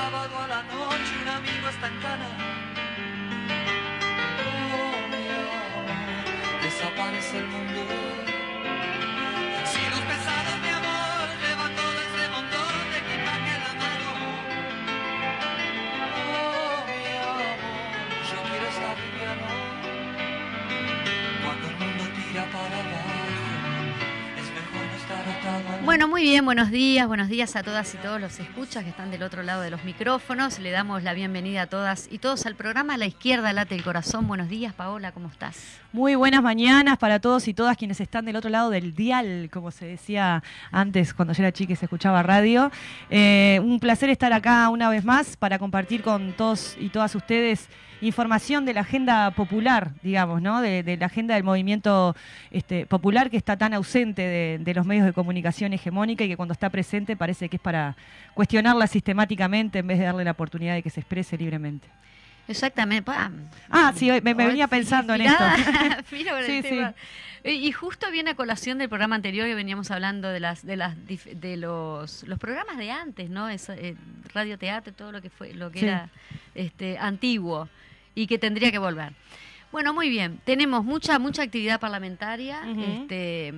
Sábado a la noche. Un amigo está en cana. Oh, desaparece el mundo. Bueno, muy bien, buenos días, buenos días a todas y todos los escuchas que están del otro lado de los micrófonos. Le damos la bienvenida a todas y todos al programa la izquierda late el corazón. Buenos días, Paola, ¿cómo estás? Muy buenas mañanas para todos y todas quienes están del otro lado del dial, como se decía antes cuando yo era chica y se escuchaba radio. Eh, un placer estar acá una vez más para compartir con todos y todas ustedes información de la agenda popular, digamos, ¿no? De, de la agenda del movimiento este, popular que está tan ausente de, de los medios de comunicación hegemónica y que cuando está presente parece que es para cuestionarla sistemáticamente en vez de darle la oportunidad de que se exprese libremente. Exactamente. Ah, sí, me, venía pensando en esto. Sí, sí. Y justo viene a colación del programa anterior que veníamos hablando de las de las de los los programas de antes, ¿no? Eso, eh, radio teatro, todo lo que fue lo que Sí. era este antiguo y que tendría que volver. Bueno, muy bien. Tenemos mucha mucha actividad parlamentaria. Este,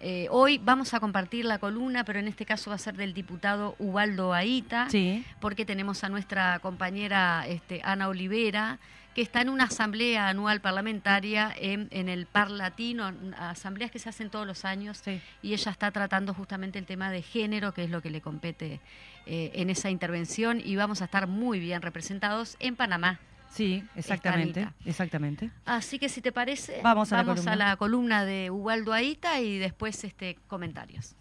eh, hoy vamos a compartir la columna, pero en este caso va a ser del diputado Ubaldo Aita Sí. porque tenemos a nuestra compañera este, Ana Olivera, que está en una asamblea anual parlamentaria en, en el Parlatino, asambleas que se hacen todos los años, Sí. y ella está tratando justamente el tema de género, que es lo que le compete eh, en esa intervención, y vamos a estar muy bien representados en Panamá. Sí, exactamente, Anita. exactamente. Así que si te parece, Vamos a la columna. la columna de Ubaldo Aita y después este comentarios.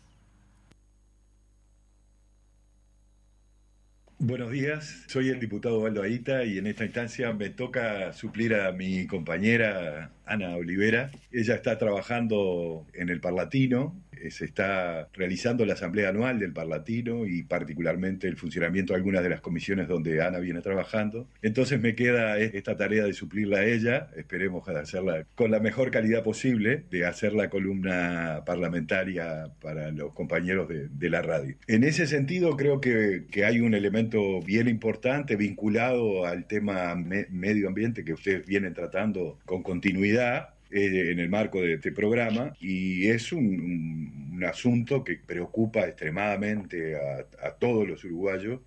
Buenos días, soy el diputado Valdo Aita y en esta instancia me toca suplir a mi compañera Ana Olivera. Ella está trabajando en el Parlatino, se está realizando la asamblea anual del Parlatino y particularmente el funcionamiento de algunas de las comisiones donde Ana viene trabajando. Entonces me queda esta tarea de suplirla a ella, esperemos hacerla con la mejor calidad posible, de hacer la columna parlamentaria para los compañeros de, la radio. En ese sentido creo que, hay un elemento bien importante vinculado al tema me- medio ambiente que ustedes vienen tratando con continuidad eh, en el marco de este programa y es un, un- un asunto que preocupa extremadamente a todos los uruguayos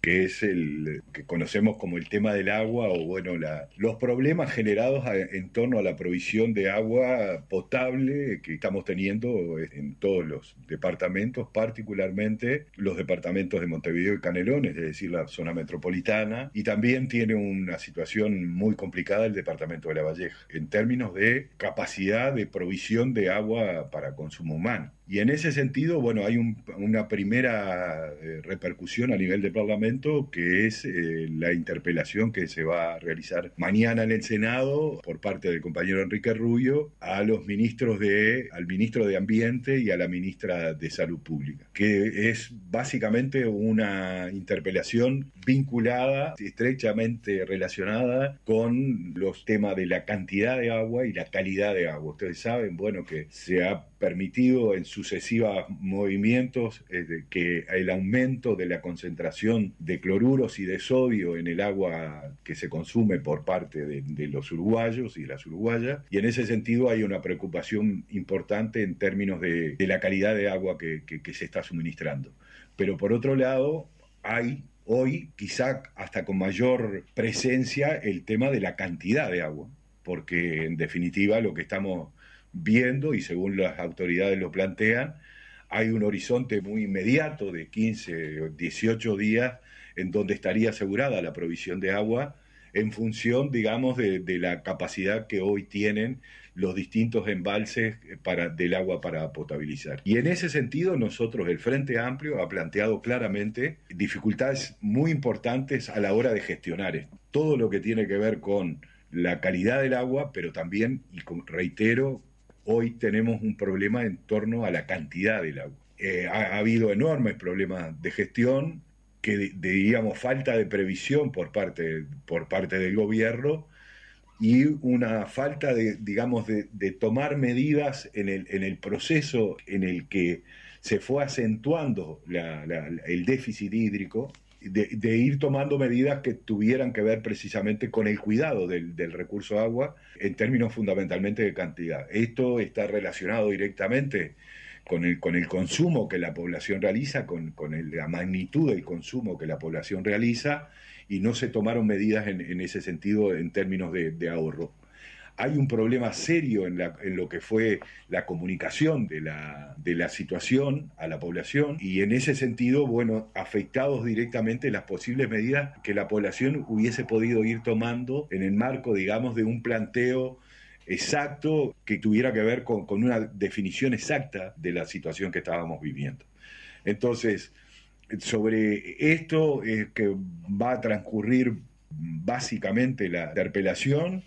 que es el que conocemos como el tema del agua o bueno la- los problemas generados a- en torno a la provisión de agua potable que estamos teniendo en todos los departamentos, particularmente los departamentos de Montevideo y Canelones, es decir, la zona metropolitana, y también tiene una situación muy complicada el departamento de La Valleja, en términos de capacidad de provisión de agua para consumo humano. Y en ese sentido, bueno, hay una primera eh, repercusión a nivel de Parlamento que es eh, la interpelación que se va a realizar mañana en el Senado por parte del compañero Enrique Rubio a los ministros de, al ministro de Ambiente y a la ministra de Salud Pública, que es básicamente una interpelación vinculada, estrechamente relacionada con los temas de la cantidad de agua y la calidad de agua. Ustedes saben, bueno, que se ha permitido en sucesivos movimientos eh, que el aumento de la concentración de cloruros y de sodio en el agua que se consume por parte de, los uruguayos y las uruguayas, y en ese sentido hay una preocupación importante en términos de, la calidad de agua que, que se está suministrando. Pero por otro lado, hay hoy quizá hasta con mayor presencia el tema de la cantidad de agua, porque en definitiva lo que estamos viendo, y según las autoridades lo plantean, hay un horizonte muy inmediato de 15 o 18 días en donde estaría asegurada la provisión de agua en función, digamos, de, la capacidad que hoy tienen los distintos embalses del agua para potabilizar. Y en ese sentido, nosotros, el Frente Amplio, ha planteado claramente dificultades muy importantes a la hora de gestionar. Todo lo que tiene que ver con la calidad del agua, pero también, y reitero, hoy tenemos un problema en torno a la cantidad del agua. Eh, ha, habido enormes problemas de gestión, que de, digamos falta de previsión por parte, por parte del gobierno y una falta de, digamos, de, tomar medidas en el, en el, proceso en el que se fue acentuando el déficit hídrico de, ir tomando medidas que tuvieran que ver precisamente con el cuidado del, recurso agua en términos fundamentalmente de cantidad. Esto está relacionado directamente con el, con el consumo que la población realiza, con, la magnitud del consumo que la población realiza, y no se tomaron medidas en, ese sentido en términos de ahorro hay un problema serio en, lo que fue la comunicación de la, de la situación a la población y en ese sentido, bueno, afectados directamente las posibles medidas que la población hubiese podido ir tomando en el marco, digamos, de un planteo exacto que tuviera que ver con, con una definición exacta de la situación que estábamos viviendo. Entonces, sobre esto es que va a transcurrir básicamente la interpelación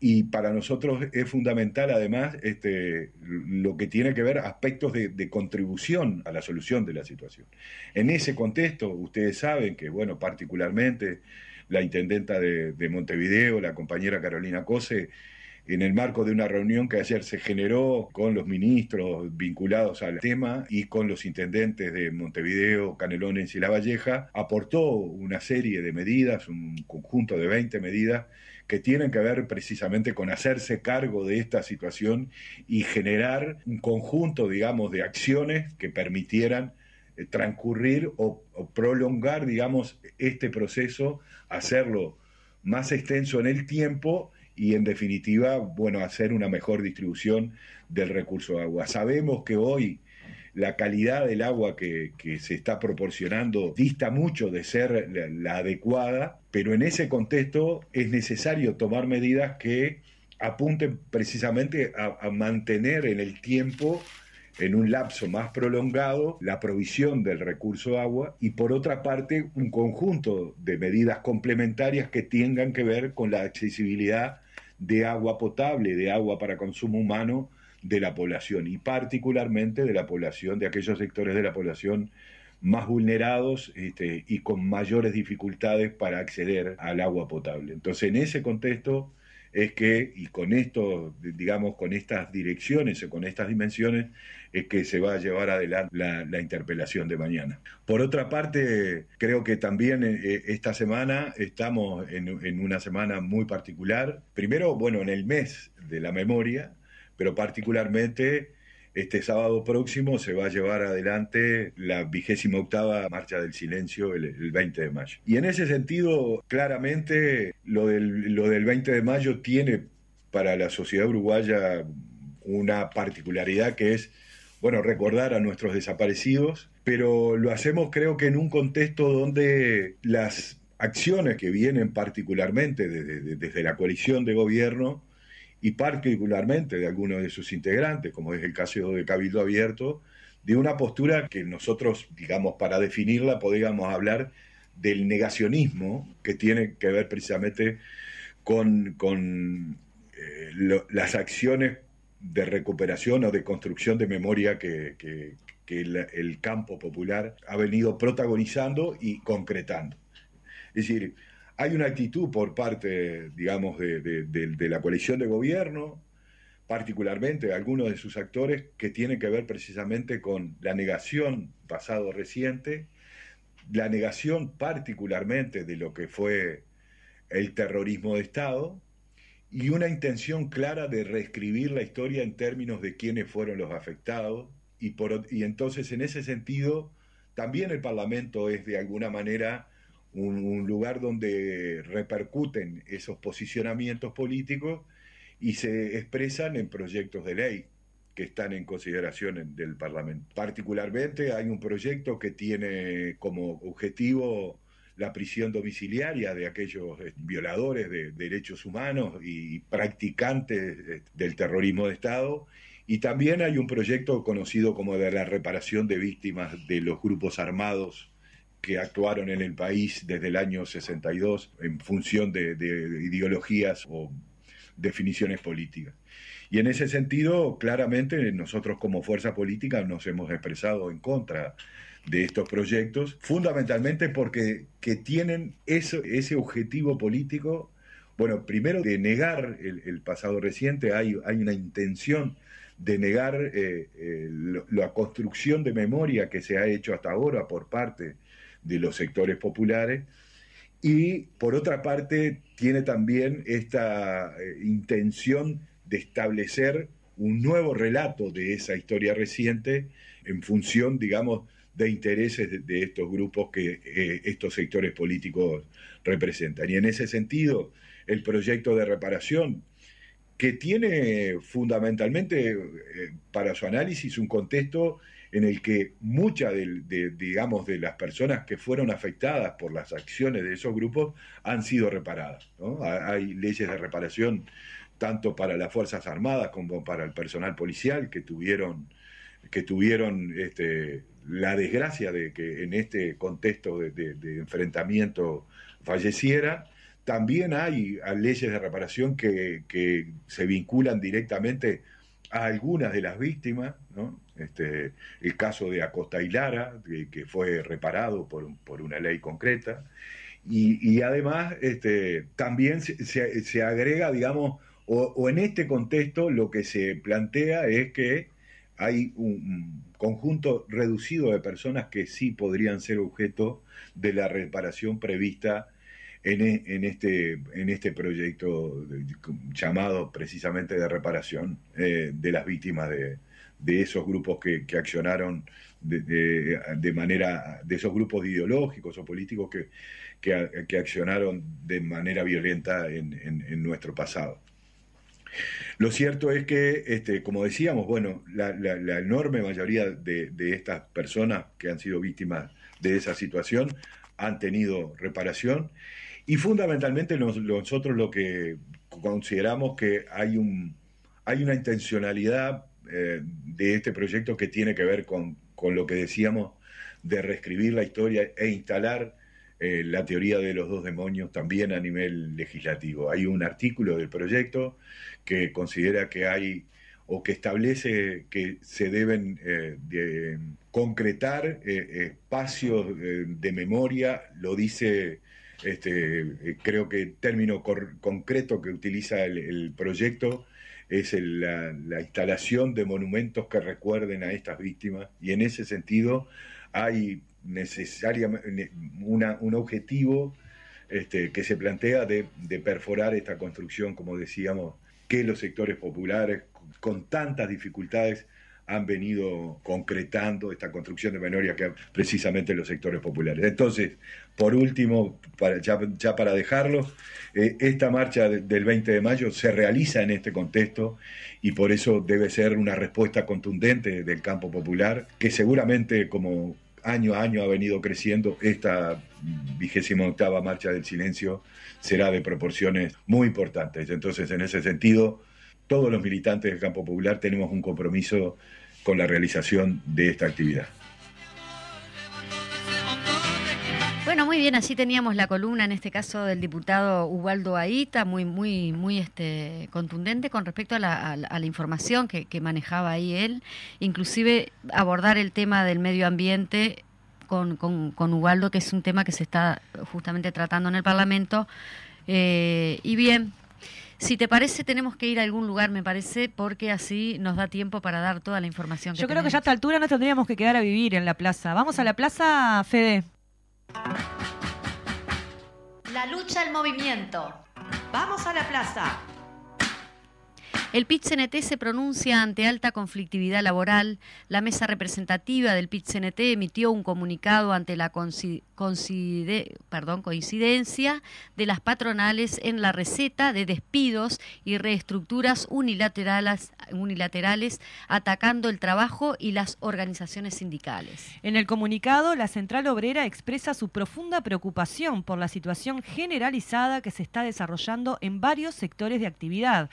y para nosotros es fundamental además este, lo que tiene que ver aspectos de, contribución a la solución de la situación. En ese contexto, ustedes saben que, bueno, particularmente la intendenta de, Montevideo, la compañera Carolina Cose, en el marco de una reunión que ayer se generó con los ministros vinculados al tema y con los intendentes de Montevideo, Canelones y La Valleja, aportó una serie de medidas, un conjunto de 20 medidas que tienen que ver precisamente con hacerse cargo de esta situación y generar un conjunto, digamos, de acciones que permitieran eh, transcurrir o, prolongar, digamos, este proceso, hacerlo más extenso en el tiempo y en definitiva, bueno, hacer una mejor distribución del recurso de agua. Sabemos que hoy la calidad del agua que, se está proporcionando dista mucho de ser la, adecuada, pero en ese contexto es necesario tomar medidas que apunten precisamente a, mantener en el tiempo en un lapso más prolongado la provisión del recurso agua y por otra parte un conjunto de medidas complementarias que tengan que ver con la accesibilidad de agua potable, de agua para consumo humano de la población y particularmente de la población, de aquellos sectores de la población más vulnerados este, y con mayores dificultades para acceder al agua potable. Entonces, en ese contexto es que, y con esto, digamos, con estas direcciones o con estas dimensiones, es que se va a llevar adelante la, interpelación de mañana. Por otra parte, creo que también eh, esta semana estamos en una semana muy particular. Primero, bueno, en el mes de la memoria, pero particularmente este sábado próximo se va a llevar adelante la vigésima octava Marcha del Silencio el, 20 de mayo. Y en ese sentido, claramente, lo del, lo del 20 de mayo tiene para la sociedad uruguaya una particularidad que es, bueno, recordar a nuestros desaparecidos, pero lo hacemos creo que en un contexto donde las acciones que vienen particularmente desde la coalición de gobierno y particularmente de algunos de sus integrantes, como es el caso de Cabildo Abierto, de una postura que nosotros, digamos, para definirla, podríamos hablar del negacionismo, que tiene que ver precisamente con, eh, las acciones de recuperación o de construcción de memoria que, el, campo popular ha venido protagonizando y concretando. Es decir, hay una actitud por parte, digamos, de, la coalición de gobierno, particularmente de algunos de sus actores, que tiene que ver precisamente con la negación pasado reciente, la negación particularmente de lo que fue el terrorismo de Estado y una intención clara de reescribir la historia en términos de quiénes fueron los afectados y, por, y entonces en ese sentido también el Parlamento es de alguna manera un, lugar donde repercuten esos posicionamientos políticos y se expresan en proyectos de ley que están en consideración del Parlamento. Particularmente hay un proyecto que tiene como objetivo la prisión domiciliaria de aquellos eh, violadores de derechos humanos y practicantes eh, del terrorismo de Estado. Y también hay un proyecto conocido como de la reparación de víctimas de los grupos armados que actuaron en el país desde el año 62 en función de, de ideologías o definiciones políticas. Y en ese sentido, claramente nosotros como fuerza política nos hemos expresado en contra de estos proyectos, fundamentalmente porque que tienen eso, ese objetivo político, bueno, primero de negar el, pasado reciente, hay, hay, una intención de negar eh, eh, la construcción de memoria que se ha hecho hasta ahora por parte de los sectores populares, y por otra parte tiene también esta eh, intención de establecer un nuevo relato de esa historia reciente en función, digamos, de intereses de, estos grupos que eh, estos sectores políticos representan. Y en ese sentido, el proyecto de reparación, que tiene fundamentalmente eh, para su análisis un contexto en el que muchas de, digamos, de las personas que fueron afectadas por las acciones de esos grupos han sido reparadas. Hay leyes de reparación tanto para las Fuerzas Armadas como para el personal policial que tuvieron, que tuvieron este, la desgracia de que en este contexto de, enfrentamiento falleciera. También hay leyes de reparación que, se vinculan directamente a algunas de las víctimas, este, el caso de Acosta y Lara, que, fue reparado por, una ley concreta, y, además este, también se, agrega, digamos, o, en este contexto lo que se plantea es que hay un, conjunto reducido de personas que sí podrían ser objeto de la reparación prevista en, e, este, en este proyecto llamado precisamente de reparación eh, de las víctimas de, esos grupos que, accionaron de, manera, de esos grupos ideológicos o políticos que, que, accionaron de manera violenta en nuestro pasado. Lo cierto es que, este, como decíamos, bueno, la, enorme mayoría de, estas personas que han sido víctimas de esa situación han tenido reparación y fundamentalmente nosotros lo que consideramos que hay, un, hay una intencionalidad eh, de este proyecto que tiene que ver con, con lo que decíamos de reescribir la historia e instalar eh, la teoría de los dos demonios también a nivel legislativo. Hay un artículo del proyecto que considera que hay o que establece que se deben eh, concretar espacios de memoria, lo dice, este, creo que el término concreto que utiliza el, proyecto es la, la, instalación de monumentos que recuerden a estas víctimas. Y en ese sentido hay necesariamente un objetivo este, que se plantea de, perforar esta construcción, como decíamos, que los sectores populares con tantas dificultades han venido concretando esta construcción de memoria que precisamente los sectores populares. Entonces, por último, para, ya, para dejarlo, eh, esta marcha del 20 de mayo se realiza en este contexto y por eso debe ser una respuesta contundente del campo popular, que seguramente, como año a año ha venido creciendo. Esta vigésima octava marcha del silencio será de proporciones muy importantes. Entonces, en ese sentido, todos los militantes del campo popular tenemos un compromiso con la realización de esta actividad. Bueno, muy bien, así teníamos la columna en este caso del diputado Ubaldo Aita, muy, muy, muy este, contundente con respecto a la, información que, manejaba ahí él, inclusive abordar el tema del medio ambiente con, con, con Ubaldo, que es un tema que se está justamente tratando en el Parlamento. Eh, y bien, si te parece, tenemos que ir a algún lugar, me parece, porque así nos da tiempo para dar toda la información que Yo creo que ya a esta altura no tendríamos que quedar a vivir en la plaza. Vamos a la plaza, Fede. La lucha al movimiento. Vamos a la plaza. El PIT-CNT se pronuncia ante alta conflictividad laboral. La mesa representativa del PIT-CNT emitió un comunicado ante la coincidencia de las patronales en la receta de despidos y reestructuras unilaterales atacando el trabajo y las organizaciones sindicales. En el comunicado, la Central Obrera expresa su profunda preocupación por la situación generalizada que se está desarrollando en varios sectores de actividad.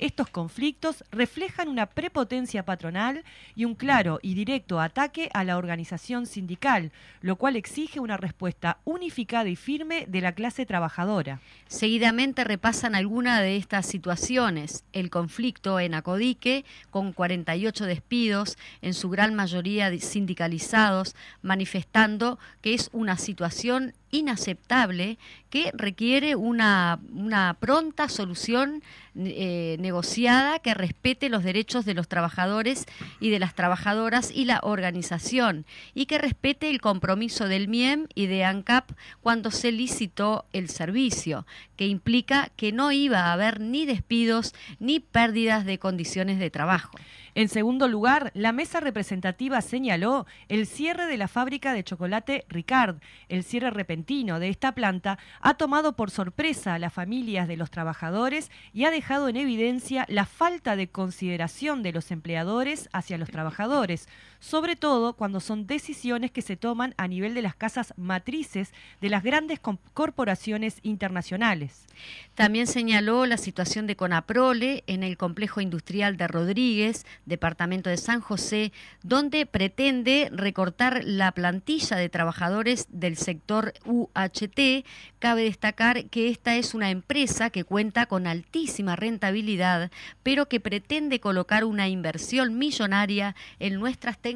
Estos conflictos reflejan una prepotencia patronal y un claro y directo ataque a la organización sindical, lo cual exige una respuesta unificada y firme de la clase trabajadora. Seguidamente repasan algunas de estas situaciones. El conflicto en Acodique, con 48 despidos, en su gran mayoría sindicalizados, manifestando que es una situación inaceptable que requiere una, una pronta solución eh, negociada que respete los derechos de los trabajadores y de las trabajadoras y la organización y que respete el compromiso del MIEM y de ANCAP cuando se licitó el servicio, que implica que no iba a haber ni despidos ni pérdidas de condiciones de trabajo. En segundo lugar, la mesa representativa señaló el cierre de la fábrica de chocolate Ricard. El cierre repentino de esta planta ha tomado por sorpresa a las familias de los trabajadores y ha dejado en evidencia la falta de consideración de los empleadores hacia los trabajadores, sobre todo cuando son decisiones que se toman a nivel de las casas matrices de las grandes corporaciones internacionales. También señaló la situación de Conaprole en el complejo industrial de Rodríguez, departamento de San José, donde pretende recortar la plantilla de trabajadores del sector UHT. Cabe destacar que esta es una empresa que cuenta con altísima rentabilidad, pero que pretende colocar una inversión millonaria en nuestras tecnologías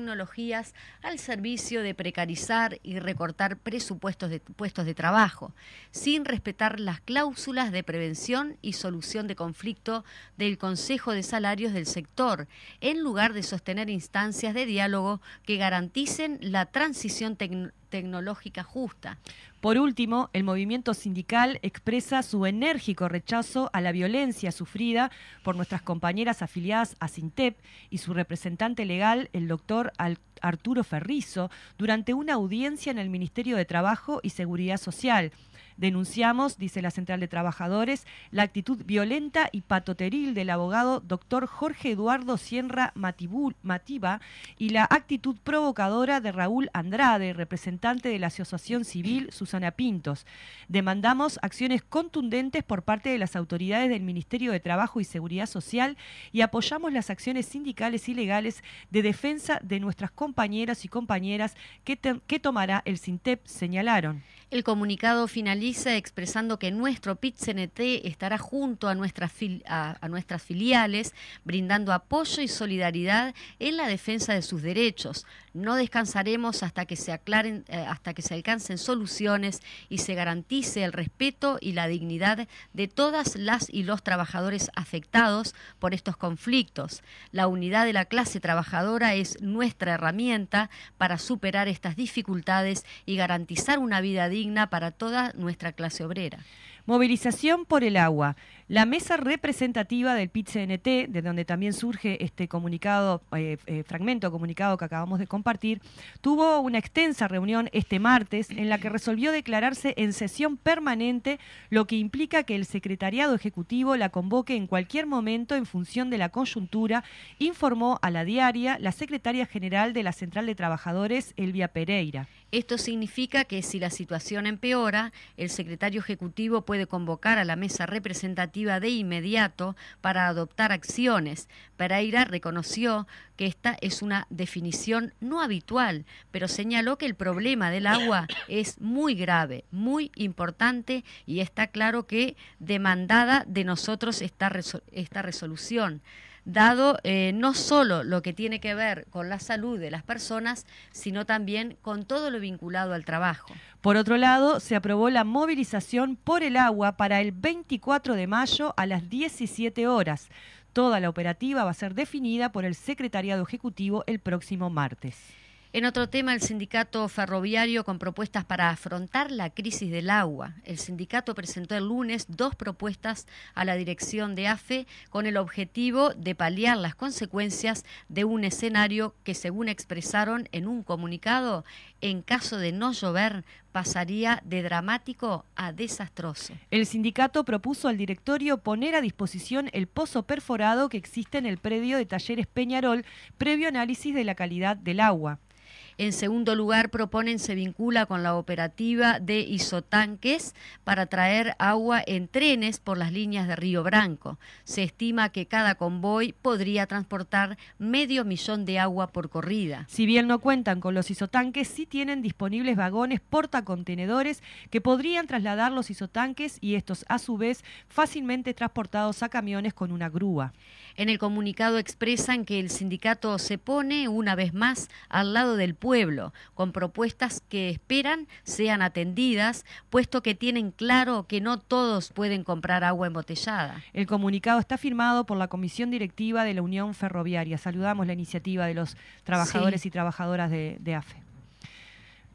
al servicio de precarizar y recortar presupuestos de puestos de trabajo, sin respetar las cláusulas de prevención y solución de conflicto del Consejo de Salarios del sector, en lugar de sostener instancias de diálogo que garanticen la transición tecno- tecnológica justa. Por último, el movimiento sindical expresa su enérgico rechazo a la violencia sufrida por nuestras compañeras afiliadas a Sintep y su representante legal, el doctor Arturo Ferrizo, durante una audiencia en el Ministerio de Trabajo y Seguridad Social. Denunciamos, dice la Central de Trabajadores, la actitud violenta y patoteril del abogado doctor Jorge Eduardo Sierra Matiba y la actitud provocadora de Raúl Andrade, representante de la Asociación Civil Susana Pintos. Demandamos acciones contundentes por parte de las autoridades del Ministerio de Trabajo y Seguridad Social y apoyamos las acciones sindicales y legales de defensa de nuestras compañeras y compañeras que, que tomará el SINTEP, señalaron. El comunicado finaliza expresando que nuestro PIT-CNT estará junto a nuestras filiales, brindando apoyo y solidaridad en la defensa de sus derechos. No descansaremos hasta que se aclaren, eh, hasta que se alcancen soluciones y se garantice el respeto y la dignidad de todas las y los trabajadores afectados por estos conflictos. La unidad de la clase trabajadora es nuestra herramienta para superar estas dificultades y garantizar una vida digna para toda nuestra clase obrera. Movilización por el agua. La mesa representativa del PIT-CNT, de donde también surge este comunicado, eh, eh, fragmento comunicado que acabamos de compartir, tuvo una extensa reunión este martes en la que resolvió declararse en sesión permanente, lo que implica que el secretariado ejecutivo la convoque en cualquier momento en función de la coyuntura, informó a la diaria la secretaria general de la Central de Trabajadores, Elvia Pereira. Esto significa que si la situación empeora, el secretario ejecutivo puede convocar a la mesa representativa de inmediato para adoptar acciones. Pereira reconoció que esta es una definición no habitual, pero señaló que el problema del agua es muy grave, muy importante y está claro que demandada de nosotros esta, esta resolución dado eh, no solo lo que tiene que ver con la salud de las personas, sino también con todo lo vinculado al trabajo. Por otro lado, se aprobó la movilización por el agua para el 24 de mayo a las 17 horas. Toda la operativa va a ser definida por el Secretariado Ejecutivo el próximo martes. En otro tema, el sindicato ferroviario con propuestas para afrontar la crisis del agua. El sindicato presentó el lunes dos propuestas a la dirección de AFE con el objetivo de paliar las consecuencias de un escenario que, según expresaron en un comunicado, en caso de no llover, pasaría de dramático a desastroso. El sindicato propuso al directorio poner a disposición el pozo perforado que existe en el predio de Talleres Peñarol previo análisis de la calidad del agua. En segundo lugar, proponen se vincula con la operativa de isotanques para traer agua en trenes por las líneas de Río Branco. Se estima que cada convoy podría transportar medio millón de agua por corrida. Si bien no cuentan con los isotanques, sí tienen disponibles vagones portacontenedores que podrían trasladar los isotanques y estos a su vez fácilmente transportados a camiones con una grúa. En el comunicado expresan que el sindicato se pone una vez más al lado del pueblo, con propuestas que esperan sean atendidas, puesto que tienen claro que no todos pueden comprar agua embotellada. El comunicado está firmado por la Comisión Directiva de la Unión Ferroviaria. Saludamos la iniciativa de los trabajadores y trabajadoras de, AFE.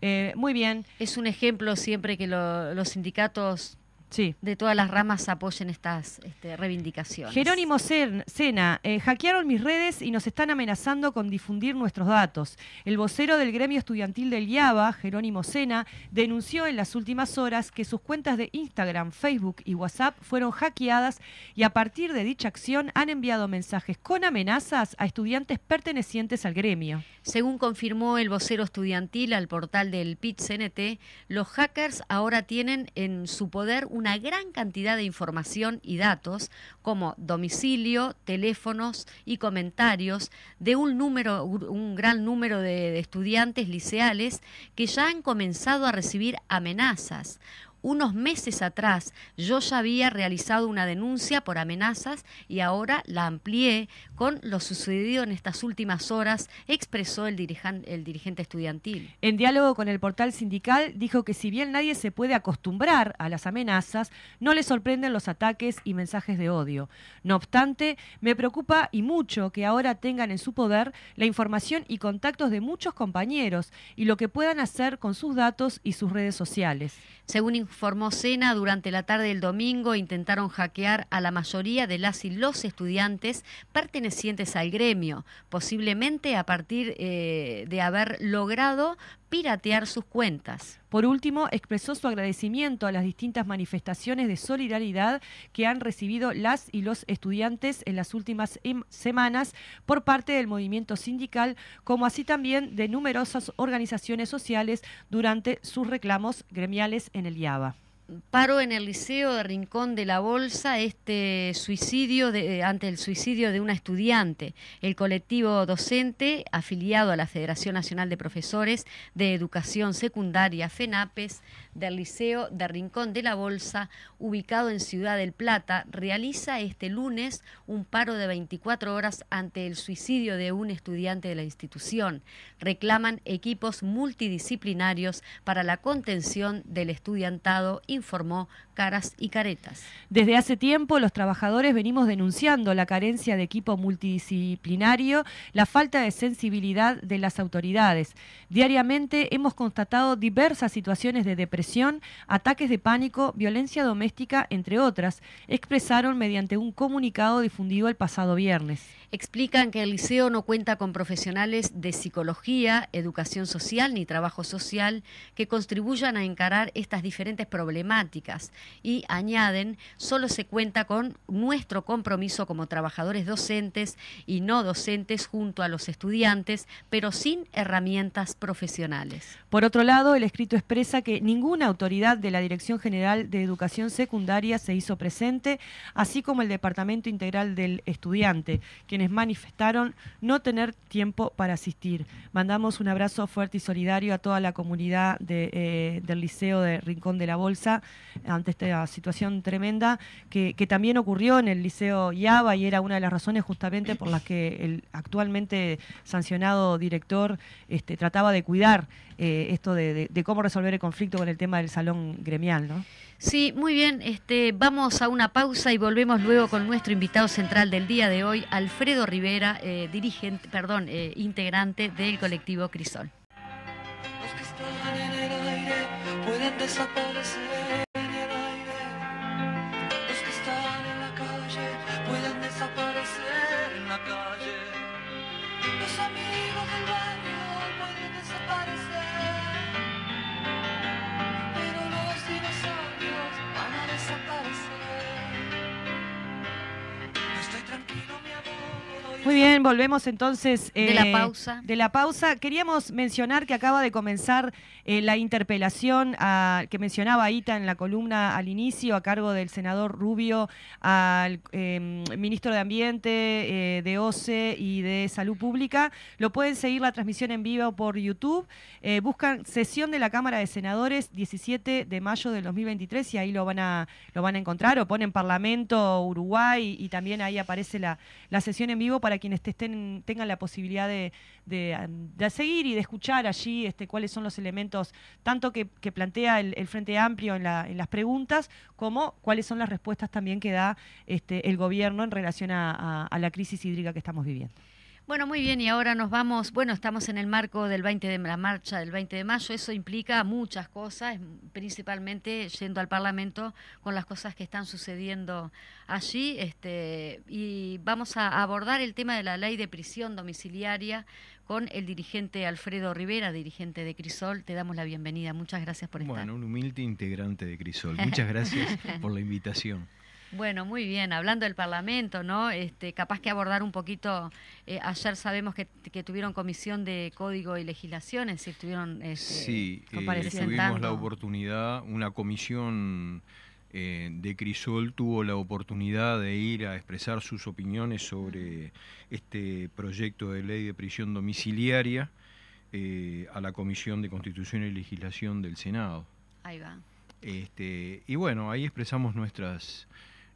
Eh, muy bien. Es un ejemplo siempre que los sindicatos sí. de todas las ramas apoyen estas este, reivindicaciones. Jerónimo Sena, eh, hackearon mis redes y nos están amenazando con difundir nuestros datos. El vocero del gremio estudiantil del IABA, Jerónimo Sena, denunció en las últimas horas que sus cuentas de Instagram, Facebook y WhatsApp fueron hackeadas y a partir de dicha acción han enviado mensajes con amenazas a estudiantes pertenecientes al gremio. Según confirmó el vocero estudiantil al portal del PIT-CNT, los hackers ahora tienen en su poder una gran cantidad de información y datos como domicilio, teléfonos y comentarios de un número, un gran número de, de estudiantes liceales que ya han comenzado a recibir amenazas unos meses atrás yo ya había realizado una denuncia por amenazas y ahora la amplié con lo sucedido en estas últimas horas, expresó el, el dirigente estudiantil. En diálogo con el portal sindical dijo que si bien nadie se puede acostumbrar a las amenazas, no le sorprenden los ataques y mensajes de odio. No obstante, me preocupa y mucho que ahora tengan en su poder la información y contactos de muchos compañeros y lo que puedan hacer con sus datos y sus redes sociales. Según informó Sena, durante la tarde del domingo intentaron hackear a la mayoría de las y los estudiantes pertenecientes al gremio, posiblemente a partir eh, de haber logrado piratear sus cuentas. Por último, expresó su agradecimiento a las distintas manifestaciones de solidaridad que han recibido las y los estudiantes en las últimas em, semanas por parte del movimiento sindical, como así también de numerosas organizaciones sociales durante sus reclamos gremiales en el IABA paro en el liceo de Rincón de la Bolsa este suicidio de, ante el suicidio de una estudiante. El colectivo docente afiliado a la Federación Nacional de Profesores de Educación Secundaria FENAPES del Liceo de Rincón de la Bolsa, ubicado en Ciudad del Plata, realiza este lunes un paro de 24 horas ante el suicidio de un estudiante de la institución. Reclaman equipos multidisciplinarios para la contención del estudiantado informó Caras y Caretas. Desde hace tiempo los trabajadores venimos denunciando la carencia de equipo multidisciplinario, la falta de sensibilidad de las autoridades. Diariamente hemos constatado diversas situaciones de depresión, ataques de pánico, violencia doméstica, entre otras, expresaron mediante un comunicado difundido el pasado viernes. Explican que el liceo no cuenta con profesionales de psicología, educación social ni trabajo social que contribuyan a encarar estas diferentes problemáticas y añaden, solo se cuenta con nuestro compromiso como trabajadores docentes y no docentes junto a los estudiantes, pero sin herramientas profesionales. Por otro lado, el escrito expresa que ninguna autoridad de la Dirección General de Educación Secundaria se hizo presente, así como el Departamento Integral del Estudiante, manifestaron no tener tiempo para asistir. Mandamos un abrazo fuerte y solidario a toda la comunidad eh, del Liceo de Rincón de la Bolsa ante esta situación tremenda que, que también ocurrió en el Liceo Yaba y era una de las razones justamente por las que el actualmente sancionado director este, trataba de cuidar eh, esto de, de- de cómo resolver el conflicto con el tema del salón gremial, ¿no? Sí, muy bien. Este, vamos a una pausa y volvemos luego con nuestro invitado central del día de hoy, Alfredo Rivera, eh, dirigente, perdón, eh, integrante del colectivo Crisol. Los que están en el aire pueden desaparecer Muy bien, volvemos entonces De la pausa. De la pausa. Queríamos mencionar que acaba de comenzar eh, la interpelación que mencionaba Aita en la columna al inicio a cargo del senador Rubio al eh, ministro de Ambiente, eh, de OCE y de Salud Pública. Lo pueden seguir la transmisión en vivo por YouTube. Eh, buscan sesión de la Cámara de Senadores 17 de mayo del 2023 y ahí lo van a, lo van a encontrar o ponen Parlamento Uruguay y, también ahí aparece la, la sesión en vivo para quienes estén, tengan la posibilidad de, de, seguir y de escuchar allí este, cuáles son los elementos, tanto que, plantea el, Frente Amplio en, la- en las preguntas, como cuáles son las respuestas también que da este, el gobierno en relación a, a- a la crisis hídrica que estamos viviendo. Bueno, muy bien, y ahora nos vamos, bueno, estamos en el marco del 20 de la marcha del 20 de mayo, eso implica muchas cosas, principalmente yendo al Parlamento con las cosas que están sucediendo allí, este, y vamos a abordar el tema de la ley de prisión domiciliaria con el dirigente Alfredo Rivera, dirigente de Crisol. Te damos la bienvenida. Muchas gracias por estar. Bueno, un humilde integrante de Crisol. Muchas gracias por la invitación. Bueno, muy bien. Hablando del Parlamento, ¿no? Este, capaz que abordar un poquito. eh, ayer sabemos que, que tuvieron comisión de código y legislación, es decir, estuvieron. este, Sí, eh, tuvimos la oportunidad, una comisión eh, de Crisol tuvo la oportunidad de ir a expresar sus opiniones sobre este proyecto de ley de prisión domiciliaria eh, a la Comisión de Constitución y Legislación del Senado. Ahí va. Este, y bueno, ahí expresamos nuestras,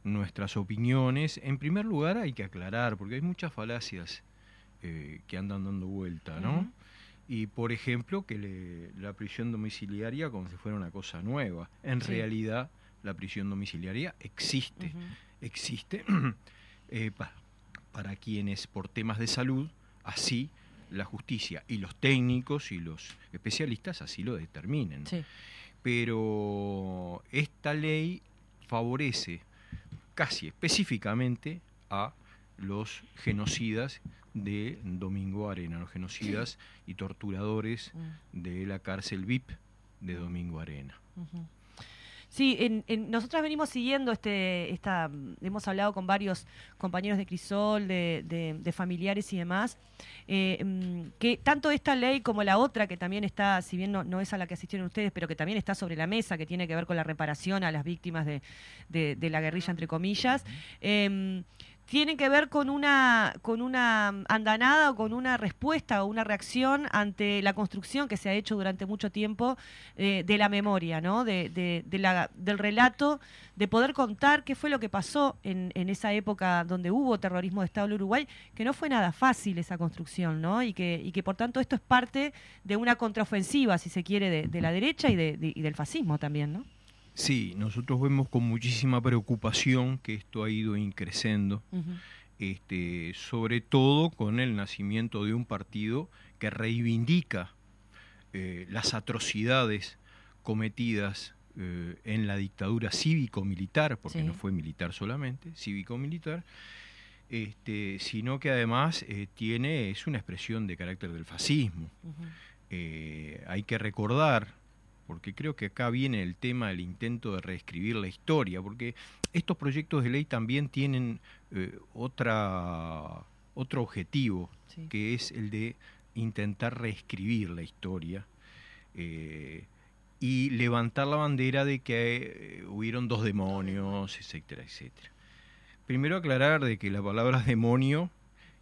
nuestras opiniones. En primer lugar hay que aclarar, porque hay muchas falacias eh, que andan dando vuelta, ¿no? Y por ejemplo, que le- la prisión domiciliaria como si fuera una cosa nueva. En Sí. realidad, la prisión domiciliaria existe. Existe eh, pa- para quienes por temas de salud, así la justicia y los técnicos y los especialistas así lo determinen Sí. pero esta ley favorece casi específicamente a los genocidas de Domingo Arena, los genocidas y torturadores Mm. de la cárcel VIP de Domingo Arena. Ujú. Sí, en, en- nosotras venimos siguiendo este, esta, hemos hablado con varios compañeros de Crisol, de, de- de familiares y demás, eh, mm, que tanto esta ley como la otra, que también está, si bien no, no es a la que asistieron ustedes, pero que también está sobre la mesa, que tiene que ver con la reparación a las víctimas de, la guerrilla, entre comillas, tienen que ver con una, con una andanada o con una respuesta o una reacción ante la construcción que se ha hecho durante mucho tiempo eh, de la memoria, ¿no? De, de- de la- del relato, de poder contar qué fue lo que pasó en, en esa época donde hubo terrorismo de Estado en Uruguay, que no fue nada fácil esa construcción, ¿no? Y que, y que por tanto esto es parte de una contraofensiva, si se quiere, de, la derecha y, y del fascismo también, ¿no? Sí, nosotros vemos con muchísima preocupación que esto ha ido increciendo, este, sobre todo con el nacimiento de un partido que reivindica eh, las atrocidades cometidas eh, en la dictadura cívico-militar, porque Sí. no fue militar solamente, cívico-militar, este, sino que además eh, tiene, es una expresión de carácter del fascismo. Hay que recordar porque creo que acá viene el tema del intento de reescribir la historia, porque estos proyectos de ley también tienen eh, otra, otro objetivo, Sí. que es el de intentar reescribir la historia eh, y levantar la bandera de que eh, hubieron dos demonios, etcétera, etcétera. Primero aclarar de que la palabra demonio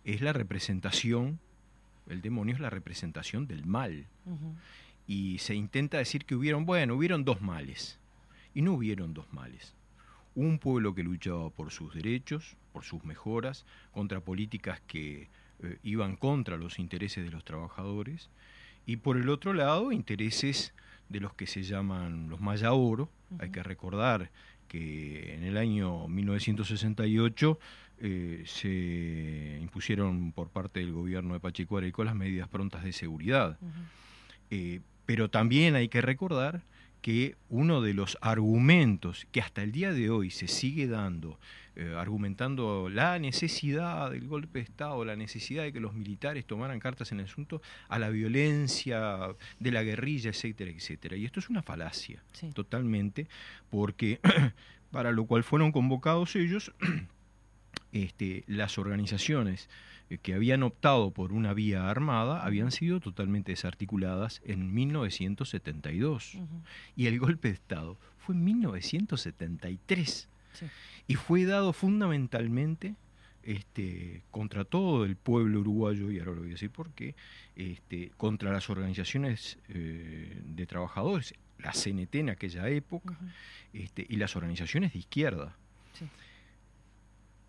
es la representación, el demonio es la representación del mal. Y se intenta decir que hubieron, bueno, hubieron dos males. Y no hubieron dos males. Un pueblo que luchaba por sus derechos, por sus mejoras, contra políticas que eh, iban contra los intereses de los trabajadores, y por el otro lado, intereses de los que se llaman los Maya Oro. Hay que recordar que en el año 1968 eh, se impusieron por parte del gobierno de Pacheco Areco las medidas prontas de seguridad. Eh, pero también hay que recordar que uno de los argumentos que hasta el día de hoy se sigue dando, eh, argumentando la necesidad del golpe de Estado, la necesidad de que los militares tomaran cartas en el asunto, a la violencia de la guerrilla, etcétera, etcétera. Y esto es una falacia, Sí. totalmente, porque para lo cual fueron convocados ellos, este, las organizaciones que habían optado por una vía armada habían sido totalmente desarticuladas en 1972 Ujú. y el golpe de Estado fue en 1973 Sí. y fue dado fundamentalmente este, contra todo el pueblo uruguayo, y ahora lo voy a decir por qué, este, contra las organizaciones eh, de trabajadores, la CNT en aquella época, este, y las organizaciones de izquierda Sí.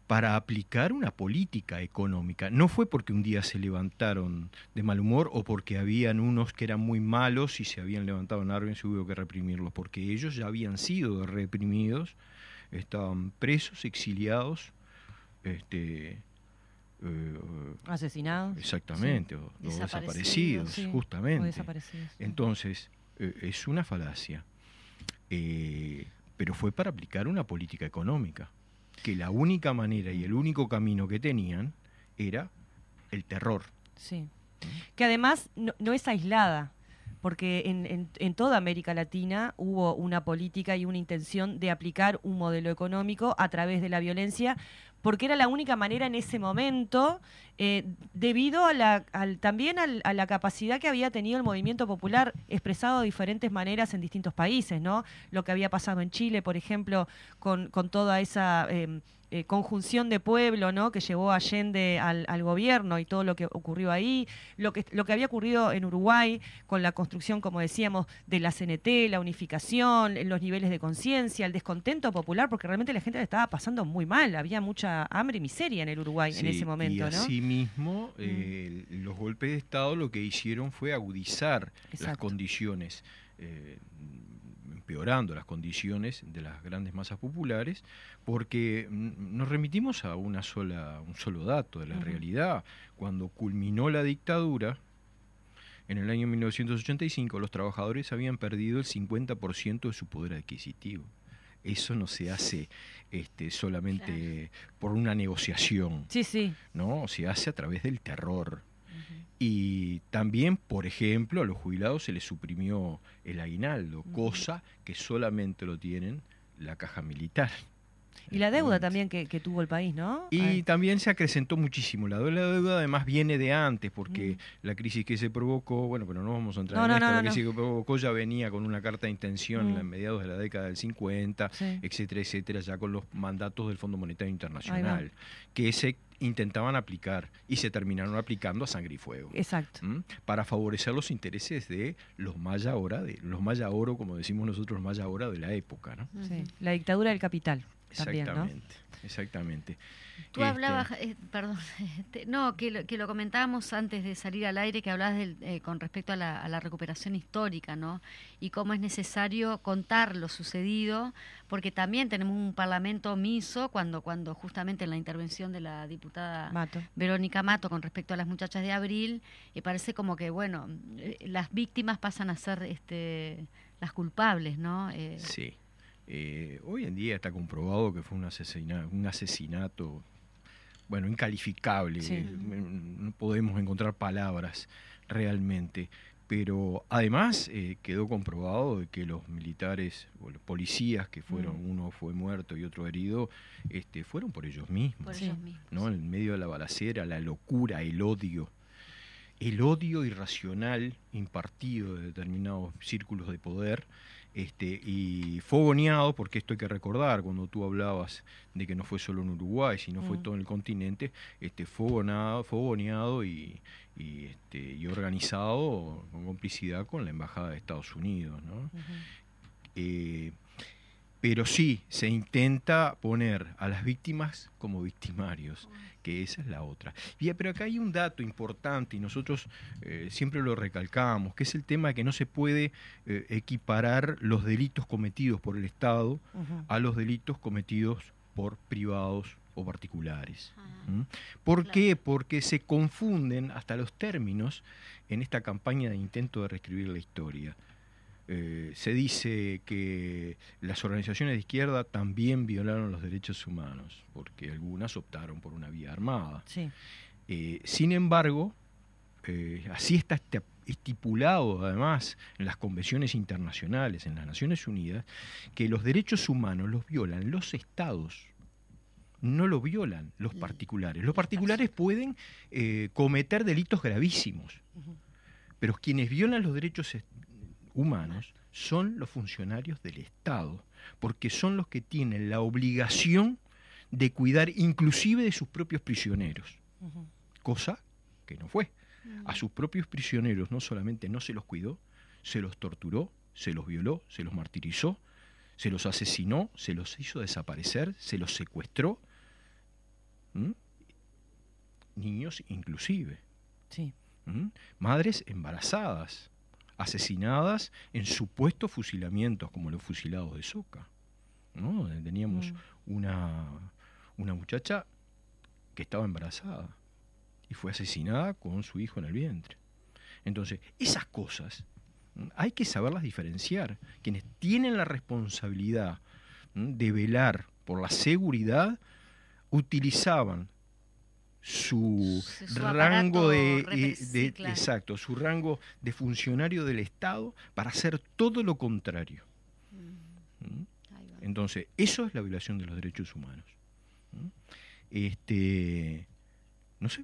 Para aplicar una política económica. No fue porque un día se levantaron de mal humor o porque habían unos que eran muy malos y se habían levantado en armas y hubo que reprimirlos, porque ellos ya habían sido reprimidos, estaban presos, exiliados, este, eh, Asesinados. exactamente, o- o Desaparecidos, o justamente. desaparecidos. sí. Entonces, eh, es una falacia. Eh, pero fue para aplicar una política económica, que la única manera y el único camino que tenían era el terror. Sí. Que además no, no es aislada, porque en, en- en toda América Latina hubo una política y una intención de aplicar un modelo económico a través de la violencia, porque era la única manera en ese momento, eh, debido a la, al- también al- a la capacidad que había tenido el movimiento popular, expresado de diferentes maneras en distintos países, ¿no? Lo que había pasado en Chile, por ejemplo, con, toda esa eh, eh, conjunción de pueblo, ¿no? Que llevó Allende al, al gobierno y todo lo que ocurrió ahí, lo que, lo que había ocurrido en Uruguay con la construcción, como decíamos, de la CNT, la unificación, los niveles de conciencia, el descontento popular, porque realmente la gente le estaba pasando muy mal, había mucha hambre y miseria en el Uruguay en ese momento, y ¿no? Mm. asimismo, eh, los golpes de Estado lo que hicieron fue agudizar las condiciones, eh, empeorando las condiciones de las grandes masas populares, porque nos remitimos a una sola, un solo dato de la realidad. Cuando culminó la dictadura, en el año 1985, los trabajadores habían perdido el 50% de su poder adquisitivo. Eso no se hace este, solamente por una negociación. Sí, sí. ¿no? Se hace a través del terror. Y también, por ejemplo, a los jubilados se les suprimió el aguinaldo, cosa que solamente lo tienen la caja militar. Y la deuda también que, que tuvo el país, ¿no? Y Ay, también se acrecentó muchísimo. La deuda, la deuda además viene de antes, porque Mm. la crisis que se provocó, bueno, pero no vamos a entrar No, en no, esto, no, la crisis que provocó ya venía con una carta de intención Mm. en mediados de la década del 50, sí. etcétera, etcétera, ya con los mandatos del Fondo Monetario Internacional, que se intentaban aplicar y se terminaron aplicando a sangre y fuego. Exacto. ¿m? para favorecer los intereses de los maya ahora, de los maya oro, como decimos nosotros, los maya ahora de la época, ¿no? Sí. La dictadura del capital. También, ¿no? Exactamente, exactamente. Tú Este, hablabas, eh, perdón, este, no, que lo, que lo comentábamos antes de salir al aire, que hablabas del, eh, con respecto a la, a la recuperación histórica, ¿no? Y cómo es necesario contar lo sucedido, porque también tenemos un parlamento omiso cuando, cuando justamente en la intervención de la diputada Mato. Verónica Mato con respecto a las muchachas de abril, y parece como que, bueno, eh, las víctimas pasan a ser este, las culpables, ¿no? Eh, Sí. Eh, hoy en día está comprobado que fue un, asesina- un asesinato, bueno, incalificable. Sí. No podemos encontrar palabras realmente. pero además eh, quedó comprobado de que los militares o los policías que fueron, Mm. uno fue muerto y otro herido, este, fueron por ellos mismos. Por Sí. ellos mismos. ¿no? En medio de la balacera, la locura, el odio. El odio irracional impartido de determinados círculos de poder este, y fogoneado, porque esto hay que recordar, cuando tú hablabas de que no fue solo en Uruguay, sino fue Mm. todo en el continente, este, fogoneado y, y, este, y organizado con complicidad con la Embajada de Estados Unidos. ¿no? Eh, pero sí, se intenta poner a las víctimas como victimarios, que esa es la otra. Y, pero acá hay un dato importante y nosotros eh, siempre lo recalcamos, que es el tema de que no se puede eh, equiparar los delitos cometidos por el Estado a los delitos cometidos por privados o particulares. Ah. ¿Mm? ¿Por Claro. qué? Porque se confunden hasta los términos en esta campaña de intento de reescribir la historia. Eh, se dice que las organizaciones de izquierda también violaron los derechos humanos, porque algunas optaron por una vía armada. Sí. Eh, sin embargo, eh, así está este- estipulado además en las convenciones internacionales, en las Naciones Unidas, que los derechos humanos los violan los estados, no los violan los particulares. Los particulares pueden cometer delitos gravísimos, pero quienes violan los derechos humanos son los funcionarios del Estado, porque son los que tienen la obligación de cuidar inclusive de sus propios prisioneros cosa que no fue. A sus propios prisioneros no solamente no se los cuidó, se los torturó, se los violó, se los martirizó, se los asesinó, se los hizo desaparecer, se los secuestró. ¿Mm? Niños inclusive. Sí. ¿Mm? Madres embarazadas, asesinadas en supuestos fusilamientos como los fusilados de Soca. ¿no? Teníamos Mm. una, una muchacha que estaba embarazada y fue asesinada con su hijo en el vientre. Entonces, esas cosas hay que saberlas diferenciar. Quienes tienen la responsabilidad de velar por la seguridad utilizaban su, rango de, exacto, su rango de funcionario del Estado para hacer todo lo contrario. Mm, ¿m? ahí va. Entonces, eso es la violación de los derechos humanos. ¿Mm? Este, no sé.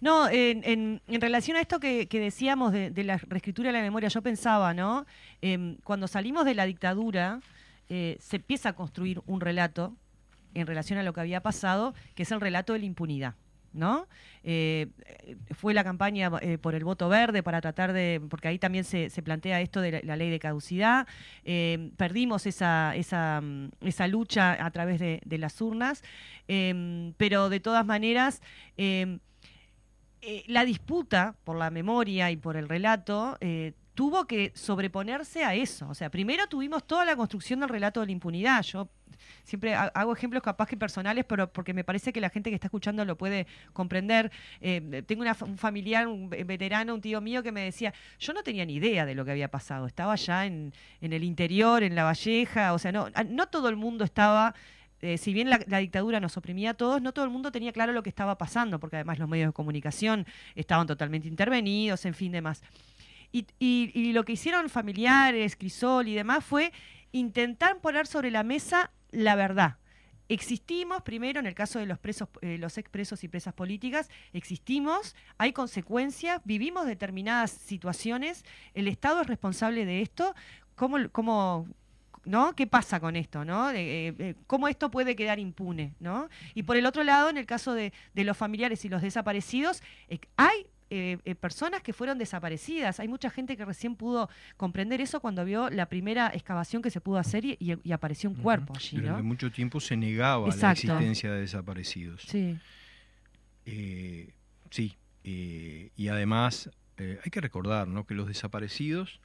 No, en, en- en relación a esto que, que decíamos de, de la reescritura de la memoria, yo pensaba, ¿no? Em, cuando salimos de la dictadura, eh, se empieza a construir un relato en relación a lo que había pasado, que es el relato de la impunidad. ¿No? Eh, fue la campaña eh, por el voto verde para tratar de, porque ahí también se, plantea esto de la, ley de caducidad, eh, perdimos esa, esa, mm, esa lucha a través de, las urnas, em, pero de todas maneras, em, la disputa por la memoria y por el relato tuvo que sobreponerse a eso. O sea, primero tuvimos toda la construcción del relato de la impunidad. Yo siempre ha- hago ejemplos capaz que personales, pero porque me parece que la gente que está escuchando lo puede comprender. Eh, tengo una un familiar, un ve- veterano, un tío mío que me decía, yo no tenía ni idea de lo que había pasado. Estaba ya en, el interior, en La Valleja, o sea, no, no todo el mundo estaba eh, si bien la, la dictadura nos oprimía a todos, no todo el mundo tenía claro lo que estaba pasando, porque además los medios de comunicación estaban totalmente intervenidos, en fin, demás. Y, lo que hicieron familiares, Crisol y demás fue intentar poner sobre la mesa la verdad. Existimos, primero, en el caso de los presos, eh, los expresos y presas políticas, existimos, hay consecuencias, vivimos determinadas situaciones, el Estado es responsable de esto, ¿cómo, ¿no? ¿Qué pasa con esto, eh, eh, ¿Cómo esto puede quedar impune? Y por el otro lado, en el caso de, los familiares y los desaparecidos, hay eh, eh, personas que fueron desaparecidas. Hay mucha gente que recién pudo comprender eso cuando vio la primera excavación que se pudo hacer y, y- y apareció un cuerpo allí, Durante mucho tiempo se negaba la existencia de desaparecidos. Sí, Eh, sí, eh, y además hay que recordar ¿no? que los desaparecidos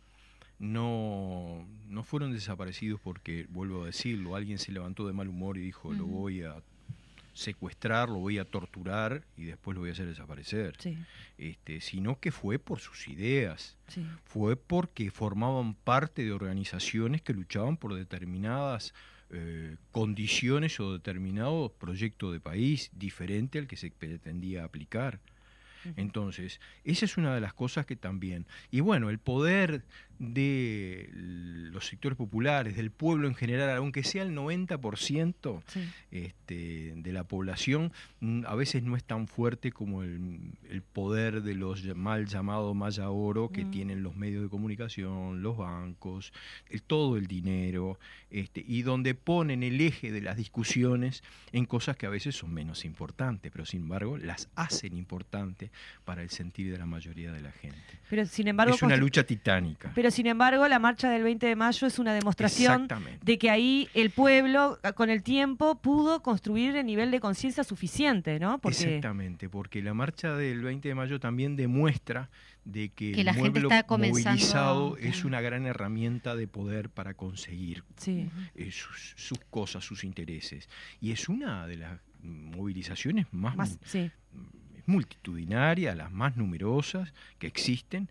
no, no fueron desaparecidos porque, vuelvo a decirlo, alguien se levantó de mal humor y dijo, lo voy a secuestrar, lo voy a torturar y después lo voy a hacer desaparecer. sí, Este, sino que fue por sus ideas, sí. fue porque formaban parte de organizaciones que luchaban por determinadas eh, condiciones o determinado proyecto de país diferente al que se pretendía aplicar. Entonces, esa es una de las cosas que también. Y bueno, el poder de los sectores populares, del pueblo en general, aunque sea el 90% Sí. este, de la población, mm, a veces no es tan fuerte como el, el poder de los mal llamados maya oro que Mm. tienen los medios de comunicación, los bancos, el, todo el dinero, este, y donde ponen el eje de las discusiones en cosas que a veces son menos importantes, pero sin embargo las hacen importantes para el sentir de la mayoría de la gente. Pero sin embargo, es una lucha titánica. pero sin embargo, la marcha del 20 de mayo es una demostración de que ahí el pueblo, con el tiempo, pudo construir el nivel de conciencia suficiente, ¿no? Porque Exactamente, porque la marcha del 20 de mayo también demuestra de que, Que el la gente pueblo está comenzando, movilizado es una gran herramienta de poder para conseguir sí. eh, sus, sus cosas, sus intereses. Y es una de las movilizaciones más, Más, sí. es multitudinaria, las más numerosas que existen,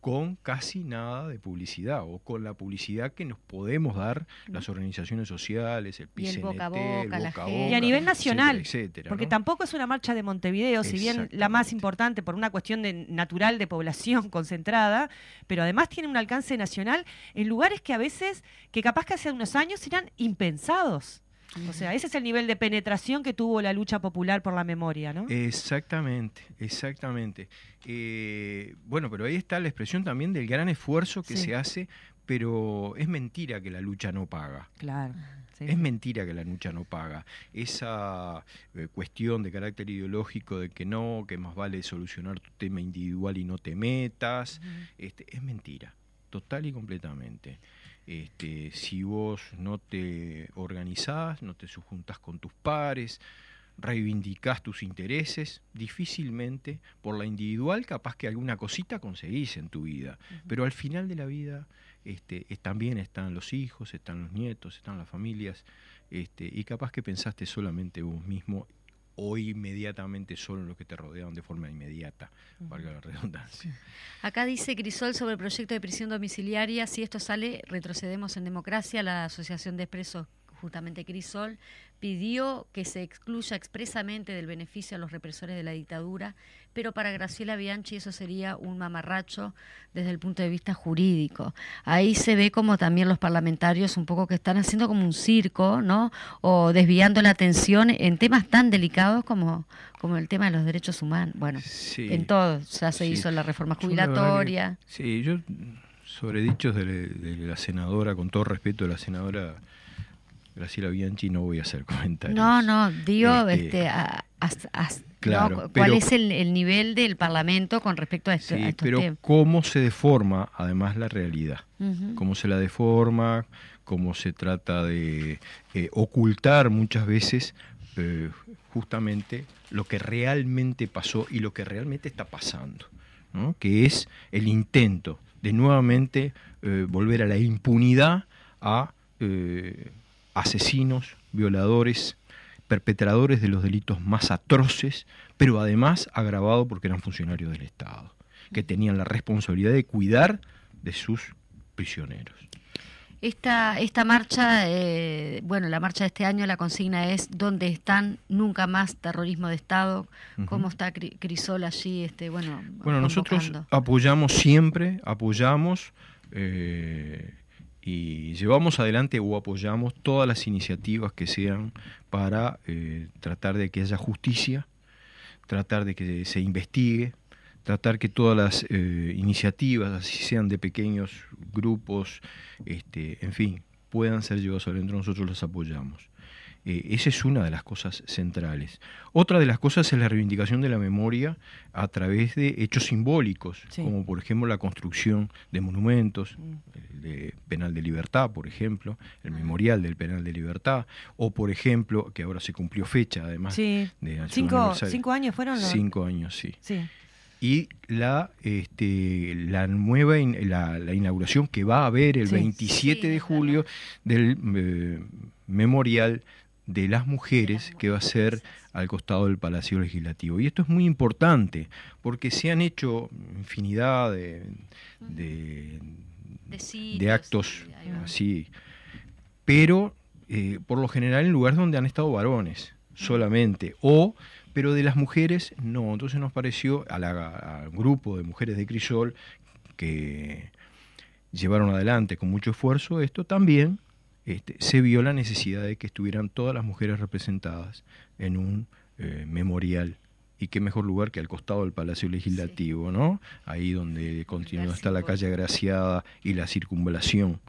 con casi nada de publicidad o con la publicidad que nos podemos dar las organizaciones sociales, el Y el PCNT, boca a el boca, la boca a gente. Y a nivel nacional, etcétera, Porque ¿no? tampoco es una marcha de Montevideo, si bien la más importante por una cuestión de, natural de población concentrada, pero además tiene un alcance nacional en lugares que a veces, que capaz que hace unos años eran impensados. O sea, ese es el nivel de penetración que tuvo la lucha popular por la memoria, ¿no? Exactamente, exactamente. Eh, bueno, pero ahí está la expresión también del gran esfuerzo que Sí. se hace, pero es mentira que la lucha no paga. Claro. sí. Es mentira que la lucha no paga. Esa eh, cuestión de carácter ideológico de que no, que más vale solucionar tu tema individual y no te metas, este, es mentira, total y completamente. Este, si vos no te organizás, no te subjuntás con tus pares, reivindicás tus intereses, difícilmente por la individual capaz que alguna cosita conseguís en tu vida. Pero al final de la vida este, es- también están los hijos, están los nietos, están las familias, este, y capaz que pensaste solamente vos mismo o inmediatamente solo en lo que te rodean de forma inmediata, valga la redundancia. Acá dice Crisol sobre el proyecto de prisión domiciliaria. Si esto sale, retrocedemos en democracia. La Asociación de Expresos, justamente Crisol, pidió que se excluya expresamente del beneficio a los represores de la dictadura, pero para Graciela Bianchi eso sería un mamarracho desde el punto de vista jurídico. Ahí se ve como también los parlamentarios un poco que están haciendo como un circo, ¿no? O desviando la atención en temas tan delicados como, como el tema de los derechos humanos. Bueno, Sí. en todo, ya se Sí. hizo la reforma Yo la verdad que- jubilatoria. Sí, yo sobre dichos de, de la senadora, con todo respeto de la senadora Graciela Bianchi, no voy a hacer comentarios. No, no, digo, Este, este, a- claro, ¿no? cuál pero- es el, el nivel del Parlamento con respecto a, esto, Sí, estos pero temas. cómo se deforma además la realidad. Cómo se la deforma, cómo se trata de eh, ocultar muchas veces eh, justamente lo que realmente pasó y lo que realmente está pasando, ¿no? que es el intento de nuevamente eh, volver a la impunidad a eh, asesinos, violadores, perpetradores de los delitos más atroces, pero además agravado porque eran funcionarios del Estado, que tenían la responsabilidad de cuidar de sus prisioneros. Esta, esta marcha, eh, bueno, la marcha de este año, la consigna es ¿Dónde están? Nunca más terrorismo de Estado. ¿Cómo está Cri- Crisol allí? Este, bueno, Bueno, nosotros apoyamos siempre, apoyamos eh, y llevamos adelante o apoyamos todas las iniciativas que sean para eh, tratar de que haya justicia, tratar de que se investigue, tratar que todas las eh, iniciativas, así sean de pequeños grupos, este, en fin, puedan ser llevadas adentro, nosotros las apoyamos. Eh, esa es una de las cosas centrales. Otra de las cosas es la reivindicación de la memoria a través de hechos simbólicos, Sí. como por ejemplo la construcción de monumentos, el de Penal de Libertad, por ejemplo, el memorial del Penal de Libertad, o por ejemplo, que ahora se cumplió fecha además Sí. de Cinco, cinco años fueron los... Cinco años, sí Sí. y la este, la nueva in- la, la inauguración que va a haber el Sí. 27 Sí, de julio del eh, memorial de las mujeres que va a ser al costado del Palacio Legislativo. Y esto es muy importante porque se han hecho infinidad de, de, De de sitios, actos así, pero eh, por lo general en lugares donde han estado varones solamente, o pero de las mujeres no. Entonces nos pareció a al grupo de mujeres de Crisol que llevaron adelante con mucho esfuerzo esto, también este, se vio la necesidad de que estuvieran todas las mujeres representadas en un eh, memorial. Y qué mejor lugar que al costado del Palacio Legislativo, ¿no? Ahí donde continúa está la calle Agraciada y la circunvalación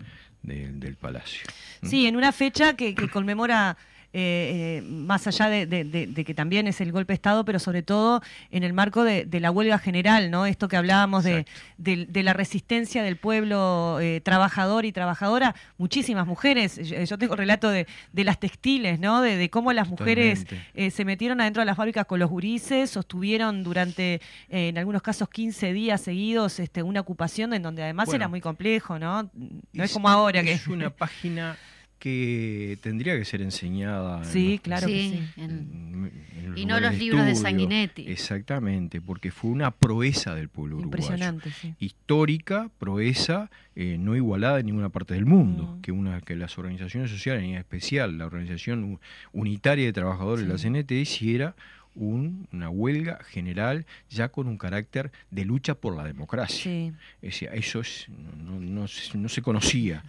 de- del palacio. Sí, en una fecha que, que conmemora, eh, eh, más allá de, de- de- de que también es el golpe de Estado, pero sobre todo en el marco de, la huelga general, ¿no? Esto que hablábamos de, la resistencia del pueblo eh, trabajador y trabajadora, muchísimas mujeres, yo, yo tengo relato de, las textiles, ¿no? De, cómo las mujeres eh, se metieron adentro de las fábricas con los gurises, sostuvieron durante, eh, en algunos casos, 15 días seguidos este, una ocupación en donde además Bueno. era muy complejo, ¿no? No es, como ahora que... Es una página que tendría que ser enseñada. en Sí, los- claro que Sí, sí. en- en- en los y no los libros de. Sanguinetti. Exactamente, porque fue una proeza del pueblo uruguayo. Impresionante, sí. Histórica, proeza, eh, no igualada en ninguna parte del mundo. Mm. Que, una, que las organizaciones sociales, en especial la Organización Unitaria de Trabajadores, la. CNT, hiciera un- una huelga general ya con un carácter de lucha por la democracia. Sí. Es decir, eso es, no, no se- no se conocía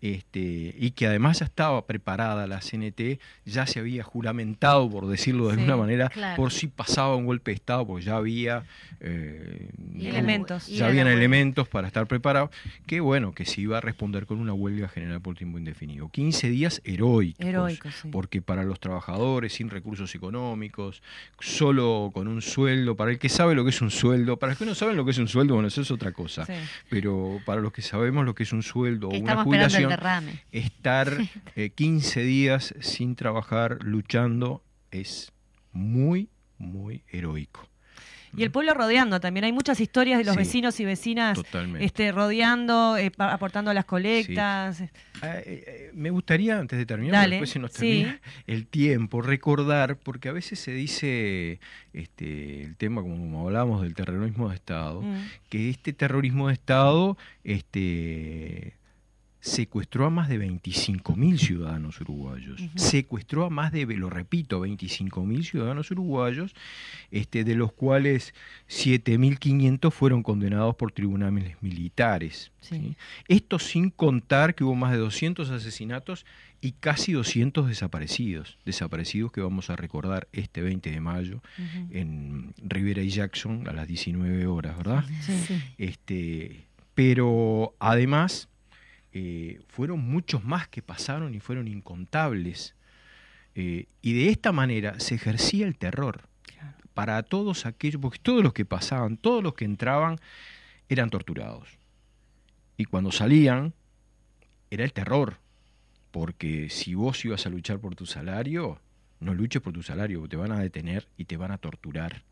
este, y que además ya estaba preparada la CNT, ya se había juramentado, por decirlo de Sí, alguna manera, claro. por si pasaba un golpe de Estado, porque ya había eh, Y elementos. ya habían elementos para estar preparados, que bueno, que se iba a responder con una huelga general por tiempo indefinido. 15 días heroicos, Heroico, sí. porque para los trabajadores sin recursos económicos, solo con un sueldo, para el que sabe lo que es un sueldo, para los que no saben lo que es un sueldo, bueno, eso es otra cosa, Sí. pero para los que sabemos lo que es un sueldo que o una jubilación, estar eh, 15 días sin trabajar, luchando, es muy, muy heroico. Y el pueblo rodeando también. Hay muchas historias de los Sí, vecinos y vecinas Totalmente. este, rodeando, eh, aportando a las colectas. Ah, eh, eh, me gustaría, antes de terminar, Dale, después se nos sí. termina el tiempo, recordar, porque a veces se dice este, el tema, como, como hablábamos del terrorismo de Estado, Mm. que este terrorismo de Estado este, secuestró a más de 25.000 ciudadanos uruguayos. Secuestró a más de, lo repito, 25.000 ciudadanos uruguayos, este, de los cuales 7.500 fueron condenados por tribunales militares. Sí. ¿sí? Esto sin contar que hubo más de 200 asesinatos y casi 200 desaparecidos. Desaparecidos que vamos a recordar este 20 de mayo en Rivera y Jackson a las 19 horas, ¿verdad? Sí. Este, pero además eh, fueron muchos más que pasaron y fueron incontables. Eh, y de esta manera se ejercía el terror Claro. para todos aquellos, porque todos los que pasaban, todos los que entraban, eran torturados. Y cuando salían, era el terror, porque si vos ibas a luchar por tu salario, no luches por tu salario, te van a detener y te van a torturar.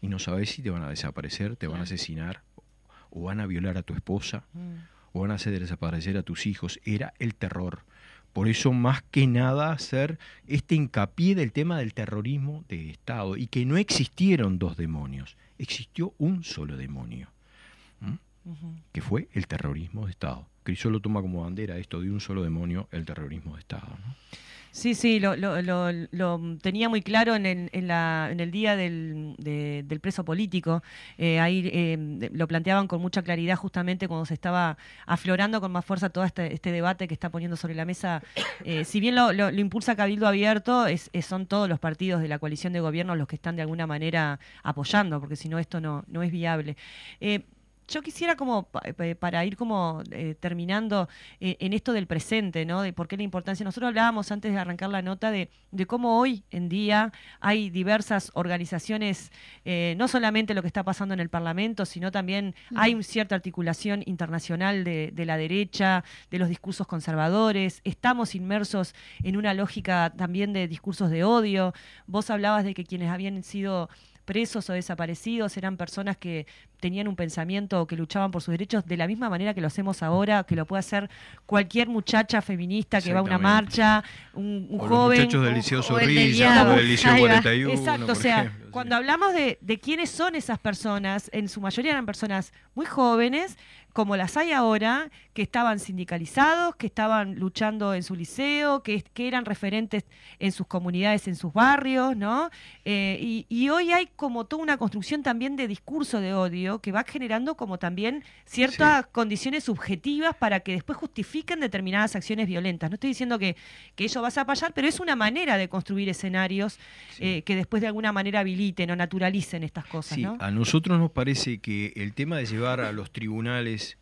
Y no sabes si te van a desaparecer, te van a asesinar, o van a violar a tu esposa, Mm. O van a hacer desaparecer a tus hijos. Era el terror. Por eso, más que nada, hacer este hincapié del tema del terrorismo de Estado y que no existieron dos demonios, existió un solo demonio, que fue el terrorismo de Estado. Crisol lo toma como bandera esto de un solo demonio, el terrorismo de Estado. ¿no? Sí, sí, lo, lo- lo- tenía muy claro en el, en la- en el día del, de- del preso político. Eh, ahí eh, lo planteaban con mucha claridad justamente cuando se estaba aflorando con más fuerza todo este, este debate que está poniendo sobre la mesa. Eh, si bien lo, impulsa Cabildo Abierto, es, son todos los partidos de la coalición de gobierno los que están de alguna manera apoyando, porque si no esto no, no es viable. Eh, yo quisiera como pa- para ir como eh, terminando eh, en esto del presente, ¿no? De por qué la importancia. Nosotros hablábamos antes de arrancar la nota de, de cómo hoy en día hay diversas organizaciones, eh, no solamente lo que está pasando en el Parlamento, sino también hay un- cierta articulación internacional de, de la derecha, de los discursos conservadores. Estamos inmersos en una lógica también de discursos de odio. Vos hablabas de que quienes habían sido presos o desaparecidos eran personas que tenían un pensamiento o que luchaban por sus derechos de la misma manera que lo hacemos ahora, que lo puede hacer cualquier muchacha feminista que va a una marcha, un, un O los joven. muchachos del Liceo Zorrilla, o del Liceo Ahí va. 41, Exacto, o sea, ejemplo. Cuando hablamos de, de quiénes son esas personas, en su mayoría eran personas muy jóvenes, como las hay ahora, que estaban sindicalizados, que estaban luchando en su liceo, que, que eran referentes en sus comunidades, en sus barrios, ¿no? Eh, y, y hoy hay como toda una construcción también de discurso de odio que va generando como también ciertas condiciones subjetivas para que después justifiquen determinadas acciones violentas. No estoy diciendo que, que ello va a pasar, pero es una manera de construir escenarios Sí. eh, que después de alguna manera habiliten o naturalicen estas cosas, Sí, ¿no? a nosotros nos parece que el tema de llevar a los tribunales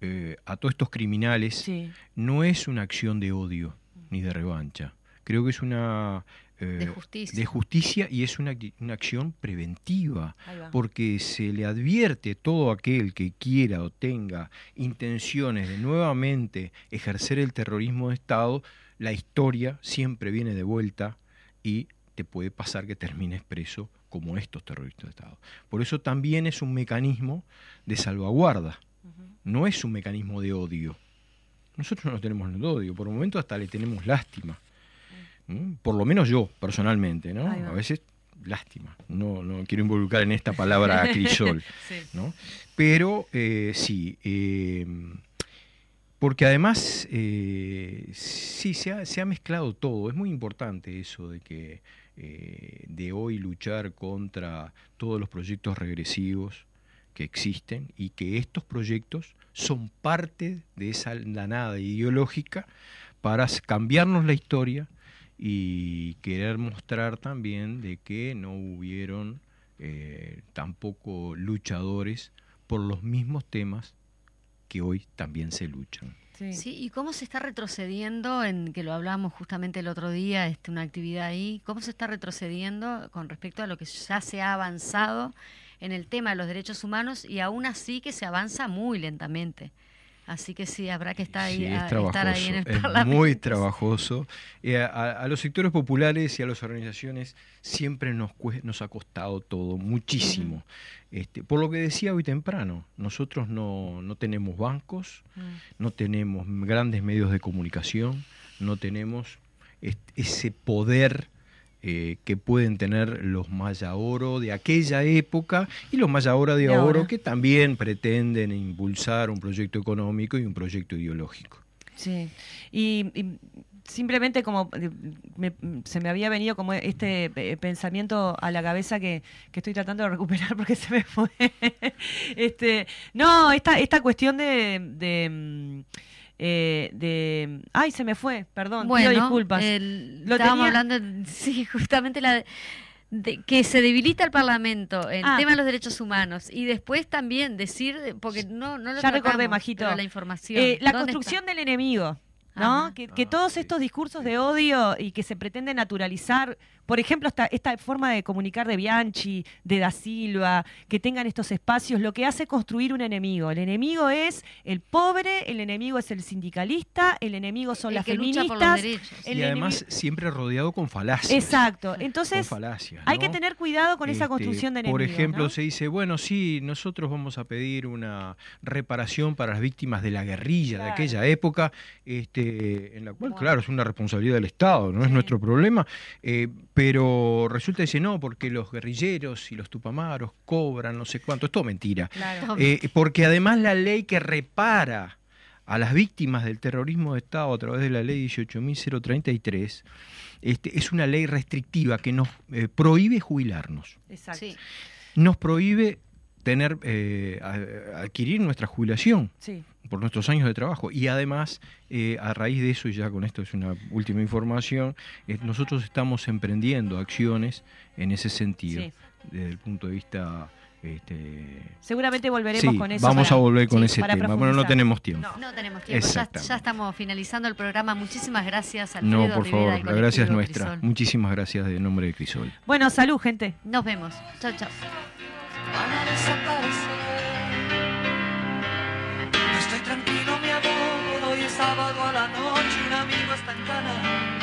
eh, a todos estos criminales Sí. no es una acción de odio ni de revancha. Creo que es una eh, De justicia. de justicia y es una, una acción preventiva, porque se le advierte a todo aquel que quiera o tenga intenciones de nuevamente ejercer el terrorismo de Estado, la historia siempre viene de vuelta y te puede pasar que termines preso como estos terroristas de Estado. Por eso también es un mecanismo de salvaguarda, no es un mecanismo de odio. Nosotros no tenemos el odio, por un momento hasta le tenemos lástima. ¿Mm? Por lo menos yo, personalmente, ¿no? A veces lástima. No, no quiero involucrar en esta palabra a crisol, Sí. ¿no? Pero eh, sí, eh, porque además eh, sí se ha, se ha mezclado todo. Es muy importante eso de que eh, de hoy luchar contra todos los proyectos regresivos que existen y que estos proyectos son parte de esa andanada ideológica para cambiarnos la historia y querer mostrar también de que no hubieron eh, tampoco luchadores por los mismos temas que hoy también se luchan. Sí. Y cómo se está retrocediendo, en que lo hablamos justamente el otro día, este, una actividad ahí, cómo se está retrocediendo con respecto a lo que ya se ha avanzado en el tema de los derechos humanos y aún así que se avanza muy lentamente. Así que sí, habrá que estar ahí, Sí, a- es estar ahí en el es Parlamento. muy trabajoso. Eh, a, a los sectores populares y a las organizaciones siempre nos, nos ha costado todo, muchísimo. este, por lo que decía hoy temprano, nosotros no, no tenemos bancos, Mm. no tenemos grandes medios de comunicación, no tenemos ese poder eh, que pueden tener los Maya Oro de aquella época y los Maya Oro de De ahora. ahora que también pretenden impulsar un proyecto económico y un proyecto ideológico. Sí, y, y simplemente como eh, me- se me había venido como este eh, pensamiento a la cabeza que, que estoy tratando de recuperar porque se me fue. este, no, esta, esta cuestión de, de, mm, eh, de... Ay, se me fue, perdón, Bueno, pido disculpas. el- Lo estábamos tenía- hablando, sí, justamente la de- de que se debilita el Parlamento en Ah. tema de los derechos humanos y después también decir, porque no, no lo Ya recordé, Majito. la información. Eh, la ¿dónde construcción del enemigo, ¿no? Que, que Ah, todos estos discursos de odio y que se pretende naturalizar, por ejemplo, esta, esta forma de comunicar de Bianchi, de Da Silva, que tengan estos espacios, lo que hace construir un enemigo. El enemigo es el pobre, el enemigo es el sindicalista, el enemigo son El las que lucha feministas. por los derechos. el y además enemigo- siempre rodeado con falacias. Exacto. Entonces, falacias, hay que tener cuidado con esa Este, construcción de enemigos. Por ejemplo, ¿no? se dice, bueno, sí, nosotros vamos a pedir una reparación para las víctimas de la guerrilla de aquella época, este, en la cual, Bueno. claro, es una responsabilidad del Estado, no es Sí. nuestro problema, eh, pero resulta dice no, porque los guerrilleros y los tupamaros cobran no sé cuánto, es todo mentira. Claro. Eh, porque además la ley que repara a las víctimas del terrorismo de Estado a través de la ley 18.033 este, es una ley restrictiva que nos eh, prohíbe jubilarnos, Exacto. Sí. nos prohíbe tener eh, adquirir nuestra jubilación Sí. Por nuestros años de trabajo y además eh, a raíz de eso y ya con esto es una última información eh, nosotros estamos emprendiendo acciones en ese sentido Sí. desde el punto de vista este, Seguramente volveremos Sí, con eso. vamos para- a volver con sí, ese tema. Bueno, no tenemos tiempo. No. No tenemos tiempo, ya, estamos finalizando el programa. Muchísimas gracias, Alfredo No, por favor, la gracia es nuestra. Crisol. Muchísimas gracias de nombre de Crisol. Bueno, salud, gente. Nos vemos. Chao, chao. Sábado a la noche, un amigo está en cana.